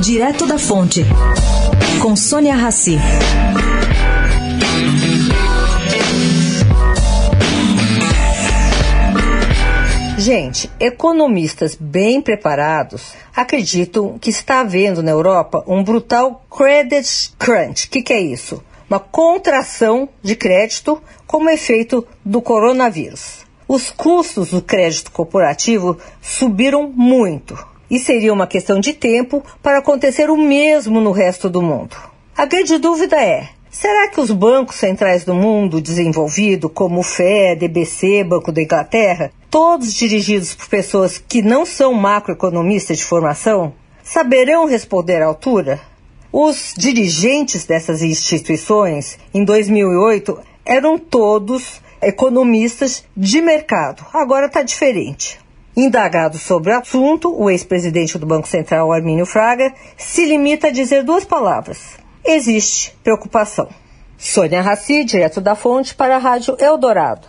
Direto da Fonte, com Sônia Rassi. Gente, economistas bem preparados acreditam que está havendo na Europa um brutal credit crunch. O que, que é isso? Uma contração de crédito como efeito do coronavírus. Os custos do crédito corporativo subiram muito e seria uma questão de tempo para acontecer o mesmo no resto do mundo. A grande dúvida é: Será que os bancos centrais do mundo desenvolvido, como o FED, EBC, Banco da Inglaterra, todos dirigidos por pessoas que não são macroeconomistas de formação, saberão responder à altura? Os dirigentes dessas instituições, em 2008, eram todos economistas de mercado. Agora está diferente. Indagado sobre o assunto, o ex-presidente do Banco Central, Armínio Fraga, se limita a dizer duas palavras: existe preocupação. Sônia Raci, direto da fonte, para a Rádio Eldorado.